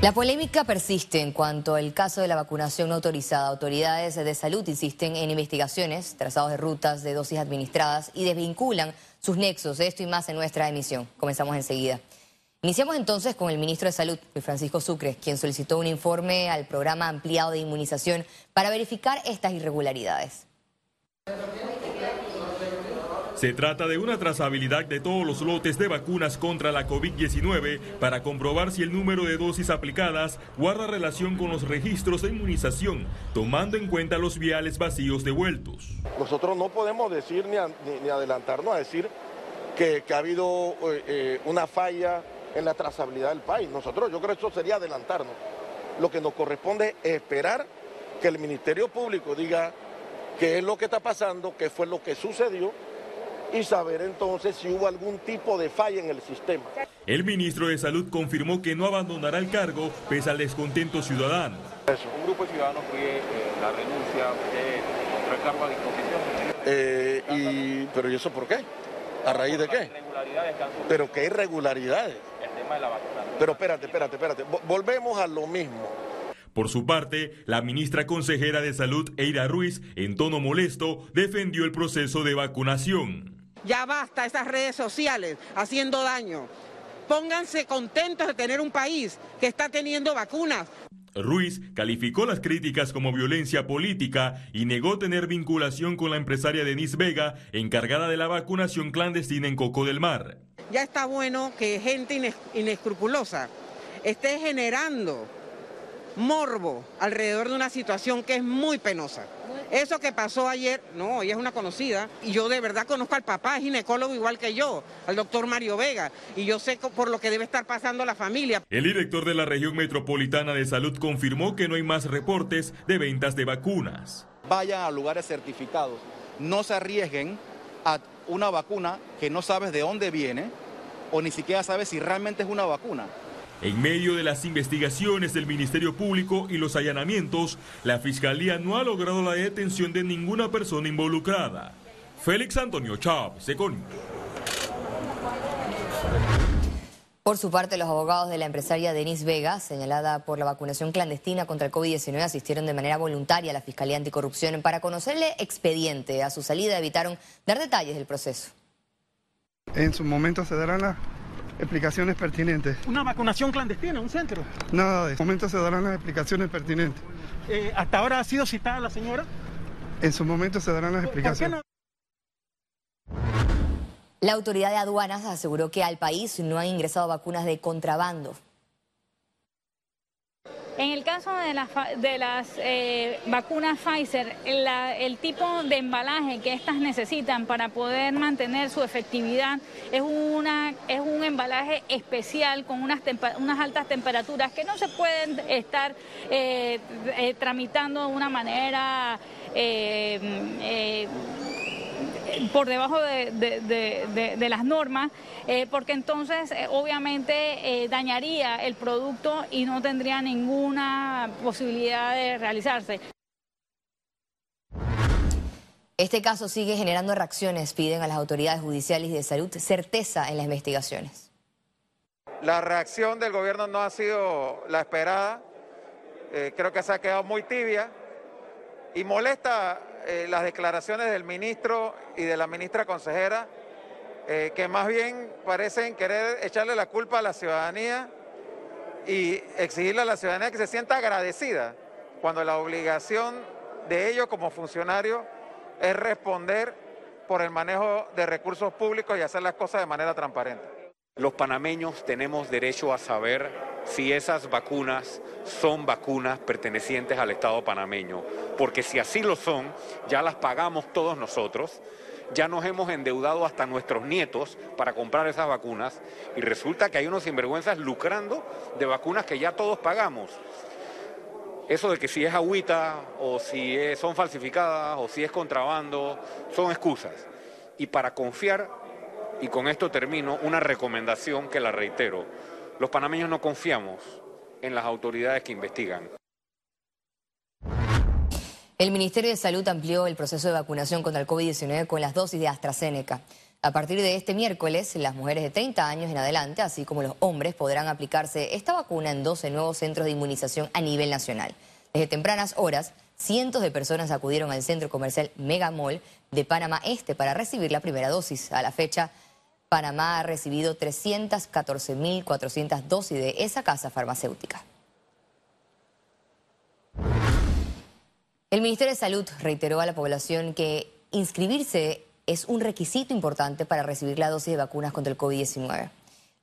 La polémica persiste en cuanto al caso de la vacunación no autorizada. Autoridades de salud insisten en investigaciones, trazados de rutas de dosis administradas y desvinculan sus nexos. Esto y más en nuestra emisión. Comenzamos enseguida. Iniciamos entonces con el ministro de Salud, Luis Francisco Sucre, quien solicitó un informe al programa ampliado de inmunización para verificar estas irregularidades. Se trata de una trazabilidad de todos los lotes de vacunas contra la COVID-19 para comprobar si el número de dosis aplicadas guarda relación con los registros de inmunización, tomando en cuenta los viales vacíos devueltos. Nosotros no podemos decir ni, adelantarnos a decir que, ha habido eh, eh, una falla en la trazabilidad del país. Nosotros, yo creo que eso sería adelantarnos. Lo que nos corresponde es esperar que el Ministerio Público diga qué es lo que está pasando, qué fue lo que sucedió y saber entonces si hubo algún tipo de falla en el sistema. El ministro de Salud confirmó que no abandonará el cargo pese al descontento ciudadano. Un grupo de ciudadanos pide eh, la renuncia, de el cargo a disposición. Eh, y, ¿Pero y eso por qué? ¿A raíz de qué? ¿Pero qué irregularidades? El tema de la vacuna. Pero espérate, espérate, espérate. Volvemos a lo mismo. Por su parte, la ministra consejera de Salud, Eira Ruiz, en tono molesto, defendió el proceso de vacunación. Ya basta esas redes sociales haciendo daño. Pónganse contentos de tener un país que está teniendo vacunas. Ruiz calificó las críticas como violencia política y negó tener vinculación con la empresaria Denise Vega, encargada de la vacunación clandestina en Coco del Mar. Ya está bueno que gente inescrupulosa esté generando morbo alrededor de una situación que es muy penosa. Eso que pasó ayer, no, ella es una conocida y yo de verdad conozco al papá, es ginecólogo igual que yo, al doctor Mario Vega, y yo sé por lo que debe estar pasando la familia. El director de la región metropolitana de salud confirmó que no hay más reportes de ventas de vacunas. Vayan a lugares certificados, no se arriesguen a una vacuna que no sabes de dónde viene o ni siquiera sabes si realmente es una vacuna. En medio de las investigaciones del Ministerio Público y los allanamientos, la Fiscalía no ha logrado la detención de ninguna persona involucrada. Félix Antonio Chávez, Econ. Por su parte, los abogados de la empresaria Denise Vega, señalada por la vacunación clandestina contra el COVID-19, asistieron de manera voluntaria a la Fiscalía Anticorrupción para conocerle expediente. A su salida evitaron dar detalles del proceso. En su momento se darán las explicaciones pertinentes. ¿Una vacunación clandestina, un centro? Nada de momento se darán las explicaciones pertinentes. Eh, ¿Hasta ahora ha sido citada la señora? En su momento se darán las explicaciones. La autoridad de aduanas aseguró que al país no han ingresado vacunas de contrabando. En el caso de las, de las eh, vacunas Pfizer, el tipo de embalaje que estas necesitan para poder mantener su efectividad es, una, es un embalaje especial con unas, unas altas temperaturas que no se pueden estar eh, eh, tramitando de una manera por debajo de, las normas, eh, porque entonces eh, obviamente eh, dañaría el producto y no tendría ninguna posibilidad de realizarse. Este caso sigue generando reacciones, piden a las autoridades judiciales y de salud certeza en las investigaciones. La reacción del gobierno no ha sido la esperada, creo que se ha quedado muy tibia y molesta eh, las declaraciones del ministro y de la ministra consejera, eh, que más bien parecen querer echarle la culpa a la ciudadanía y exigirle a la ciudadanía que se sienta agradecida, cuando la obligación de ellos como funcionarios es responder por el manejo de recursos públicos y hacer las cosas de manera transparente. Los panameños tenemos derecho a saber si esas vacunas son vacunas pertenecientes al Estado panameño, porque si así lo son, ya las pagamos todos nosotros, ya nos hemos endeudado hasta nuestros nietos para comprar esas vacunas y resulta que hay unos sinvergüenzas lucrando de vacunas que ya todos pagamos. Eso de que si es agüita o si son falsificadas o si es contrabando, son excusas. Y para confiar, y con esto termino, una recomendación que la reitero, los panameños no confiamos en las autoridades que investigan. El Ministerio de Salud amplió el proceso de vacunación contra el COVID-19 con las dosis de AstraZeneca. A partir de este miércoles, las mujeres de 30 años en adelante, así como los hombres, podrán aplicarse esta vacuna en 12 nuevos centros de inmunización a nivel nacional. Desde tempranas horas, cientos de personas acudieron al centro comercial Megamall de Panamá Este para recibir la primera dosis. A la fecha, Panamá ha recibido 314.400 dosis de esa casa farmacéutica. El Ministerio de Salud reiteró a la población que inscribirse es un requisito importante para recibir la dosis de vacunas contra el COVID-19.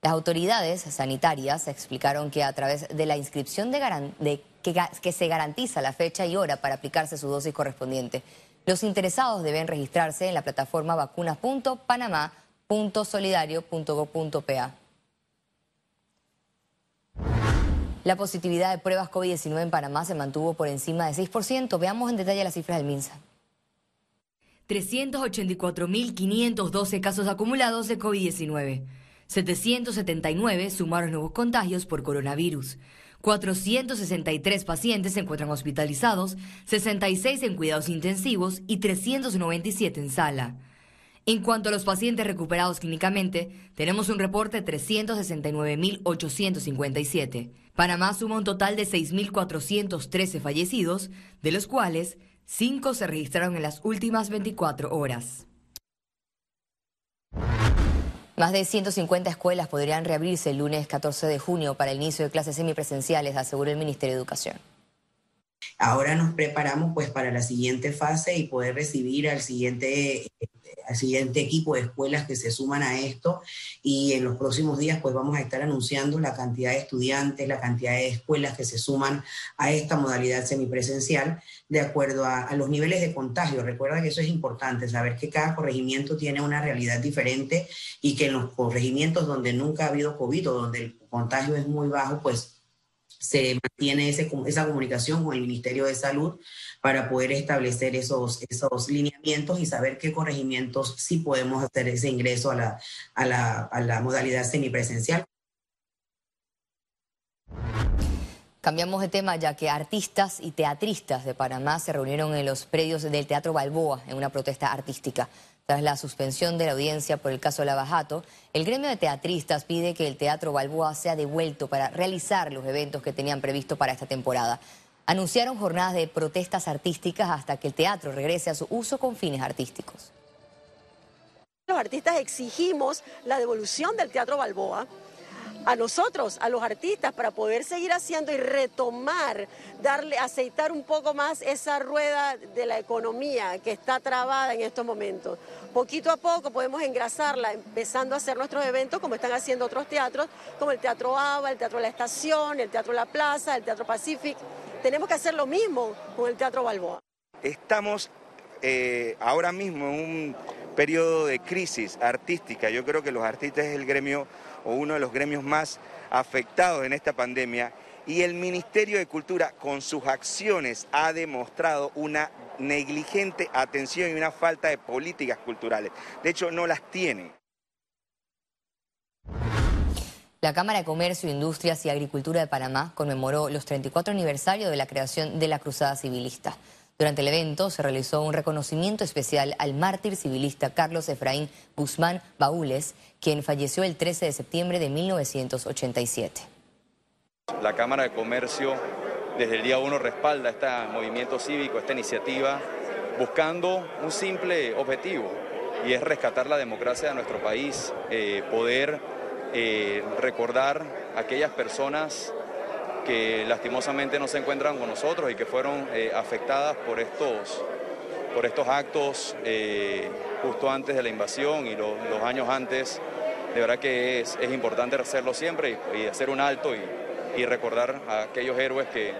Las autoridades sanitarias explicaron que a través de la inscripción que, se garantiza la fecha y hora para aplicarse su dosis correspondiente, los interesados deben registrarse en la plataforma vacunas.panamá.solidario.gov.pa. La positividad de pruebas COVID-19 en Panamá se mantuvo por encima de 6%. Veamos en detalle las cifras del MINSA. 384.512 casos acumulados de COVID-19. 779 sumaron nuevos contagios por coronavirus. 463 pacientes se encuentran hospitalizados, 66 en cuidados intensivos y 397 en sala. En cuanto a los pacientes recuperados clínicamente, tenemos un reporte de 369.857. Panamá suma un total de 6.413 fallecidos, de los cuales 5 se registraron en las últimas 24 horas. Más de 150 escuelas podrían reabrirse el lunes 14 de junio para el inicio de clases semipresenciales, aseguró el Ministerio de Educación. Ahora nos preparamos pues para la siguiente fase y poder recibir al siguiente al siguiente equipo de escuelas que se suman a esto y en los próximos días pues vamos a estar anunciando la cantidad de estudiantes, la cantidad de escuelas que se suman a esta modalidad semipresencial de acuerdo a, los niveles de contagio. Recuerda que eso es importante, saber que cada corregimiento tiene una realidad diferente y que en los corregimientos donde nunca ha habido COVID o donde el contagio es muy bajo, pues se mantiene esa comunicación con el Ministerio de Salud para poder establecer esos, esos lineamientos y saber qué corregimientos sí podemos hacer ese ingreso a la, a la, a la modalidad semipresencial. Cambiamos de tema ya que artistas y teatristas de Panamá se reunieron en los predios del Teatro Balboa en una protesta artística. Tras la suspensión de la audiencia por el caso Lavajato, el gremio de teatristas pide que el Teatro Balboa sea devuelto para realizar los eventos que tenían previsto para esta temporada. Anunciaron jornadas de protestas artísticas hasta que el teatro regrese a su uso con fines artísticos. Los artistas exigimos la devolución del Teatro Balboa a nosotros, a los artistas, para poder seguir haciendo y retomar, darle, aceitar un poco más esa rueda de la economía que está trabada en estos momentos. Poquito a poco podemos engrasarla, empezando a hacer nuestros eventos como están haciendo otros teatros, como el Teatro ABA, el Teatro La Estación, el Teatro La Plaza, el Teatro Pacific. Tenemos que hacer lo mismo con el Teatro Balboa. Estamos eh, ahora mismo en un periodo de crisis artística. Yo creo que los artistas es el gremio o uno de los gremios más afectados en esta pandemia y el Ministerio de Cultura con sus acciones ha demostrado una negligente atención y una falta de políticas culturales. De hecho, no las tiene. La Cámara de Comercio, Industrias y Agricultura de Panamá conmemoró los 34 aniversarios de la creación de la Cruzada Civilista. Durante el evento se realizó un reconocimiento especial al mártir civilista Carlos Efraín Guzmán Baúles, quien falleció el 13 de septiembre de 1987. La Cámara de Comercio desde el día 1 respalda este movimiento cívico, esta iniciativa, buscando un simple objetivo y es rescatar la democracia de nuestro país, eh, poder eh, recordar a aquellas personas que lastimosamente no se encuentran con nosotros y que fueron eh, afectadas por estos, por estos actos eh, justo antes de la invasión y los años antes. De verdad que es, importante hacerlo siempre y, hacer un alto y, recordar a aquellos héroes que,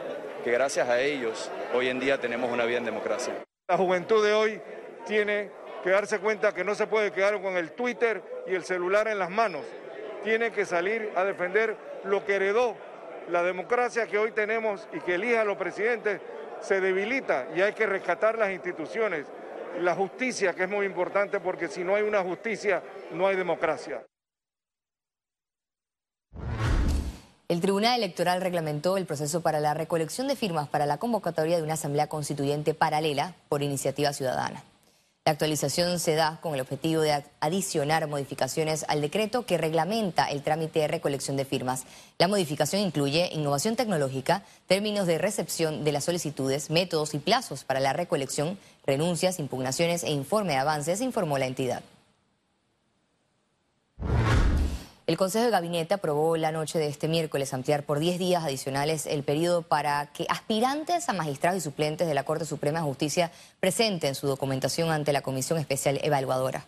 que gracias a ellos hoy en día tenemos una vida en democracia. La juventud de hoy tiene que darse cuenta que no se puede quedar con el Twitter y el celular en las manos. Tiene que salir a defender lo que heredó la democracia que hoy tenemos y que elija a los presidentes se debilita y hay que rescatar las instituciones, la justicia que es muy importante porque si no hay una justicia no hay democracia. El Tribunal Electoral reglamentó el proceso para la recolección de firmas para la convocatoria de una asamblea constituyente paralela por iniciativa ciudadana. La actualización se da con el objetivo de adicionar modificaciones al decreto que reglamenta el trámite de recolección de firmas. La modificación incluye innovación tecnológica, términos de recepción de las solicitudes, métodos y plazos para la recolección, renuncias, impugnaciones e informe de avances, informó la entidad. El Consejo de Gabinete aprobó la noche de este miércoles ampliar por 10 días adicionales el periodo para que aspirantes a magistrados y suplentes de la Corte Suprema de Justicia presenten su documentación ante la Comisión Especial Evaluadora.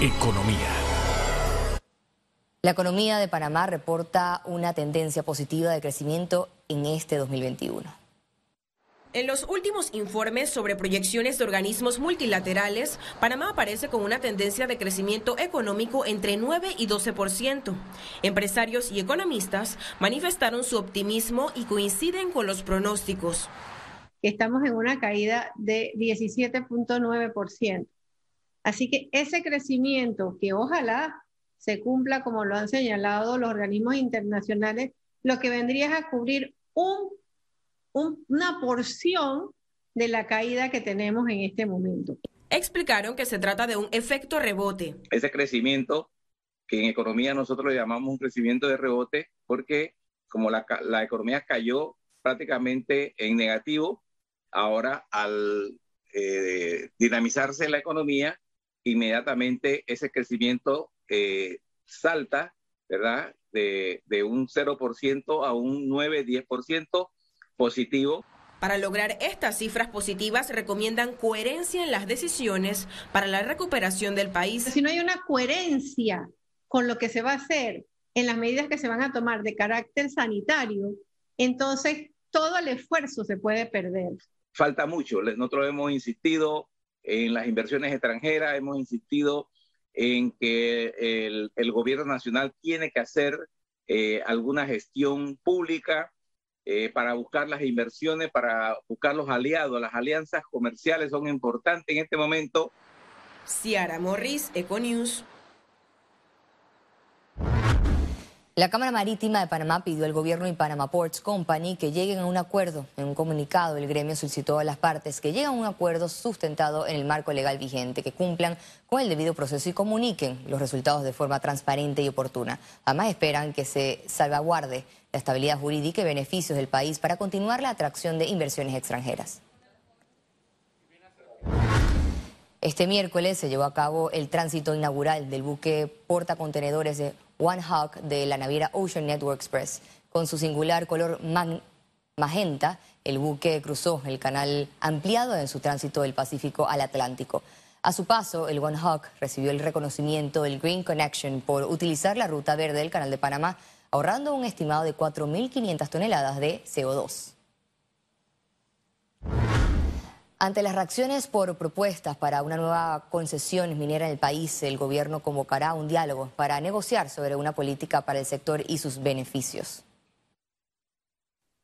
Economía. La economía de Panamá reporta una tendencia positiva de crecimiento en este 2021. En los últimos informes sobre proyecciones de organismos multilaterales, Panamá aparece con una tendencia de crecimiento económico entre 9 y 12%. Empresarios y economistas manifestaron su optimismo y coinciden con los pronósticos. Estamos en una caída de 17.9%. Así que ese crecimiento que ojalá se cumpla como lo han señalado los organismos internacionales, lo que vendría es a cubrir un una porción de la caída que tenemos en este momento. Explicaron que se trata de un efecto rebote. Ese crecimiento que en economía nosotros le llamamos un crecimiento de rebote porque como la, la economía cayó prácticamente en negativo, ahora al eh, dinamizarse la economía, inmediatamente ese crecimiento eh, salta, ¿verdad? De, de un 0% a un 9-10%, positivo. Para lograr estas cifras positivas recomiendan coherencia en las decisiones para la recuperación del país. Si no hay una coherencia con lo que se va a hacer en las medidas que se van a tomar de carácter sanitario, entonces todo el esfuerzo se puede perder. Falta mucho. Nosotros hemos insistido en las inversiones extranjeras, hemos insistido en que el, gobierno nacional tiene que hacer eh, alguna gestión pública eh, para buscar las inversiones, para buscar los aliados. Las alianzas comerciales son importantes en este momento. Ciara Morris, Econews. La Cámara Marítima de Panamá pidió al gobierno y Panama Ports Company que lleguen a un acuerdo. En un comunicado, el gremio solicitó a las partes que lleguen a un acuerdo sustentado en el marco legal vigente, que cumplan con el debido proceso y comuniquen los resultados de forma transparente y oportuna. Además, esperan que se salvaguarde la estabilidad jurídica y beneficios del país para continuar la atracción de inversiones extranjeras. Este miércoles se llevó a cabo el tránsito inaugural del buque portacontenedores de One Hawk de la naviera Ocean Network Express. Con su singular color magenta, el buque cruzó el canal ampliado en su tránsito del Pacífico al Atlántico. A su paso, el One Hawk recibió el reconocimiento del Green Connection por utilizar la ruta verde del Canal de Panamá, ahorrando un estimado de 4.500 toneladas de CO2. Ante las reacciones por propuestas para una nueva concesión minera en el país, el gobierno convocará un diálogo para negociar sobre una política para el sector y sus beneficios.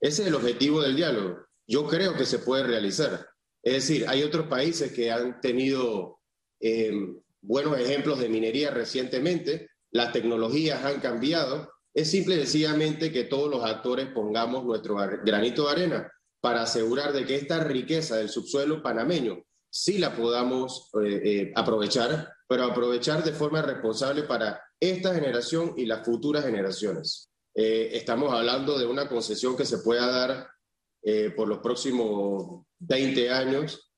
Ese es el objetivo del diálogo. Yo creo que se puede realizar. Es decir, hay otros países que han tenido eh, buenos ejemplos de minería recientemente, las tecnologías han cambiado. Es simple y sencillamente que todos los actores pongamos nuestro granito de arena para asegurar de que esta riqueza del subsuelo panameño sí la podamos eh, eh, aprovechar, pero aprovechar de forma responsable para esta generación y las futuras generaciones. Eh, estamos hablando de una concesión que se pueda dar por los próximos 20 años,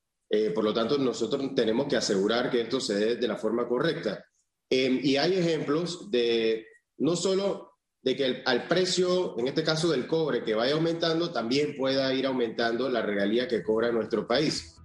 por lo tanto nosotros tenemos que asegurar que esto se dé de la forma correcta. y hay ejemplos de no solo de que al precio, en este caso del cobre, que vaya aumentando, también pueda ir aumentando la regalía que cobra nuestro país.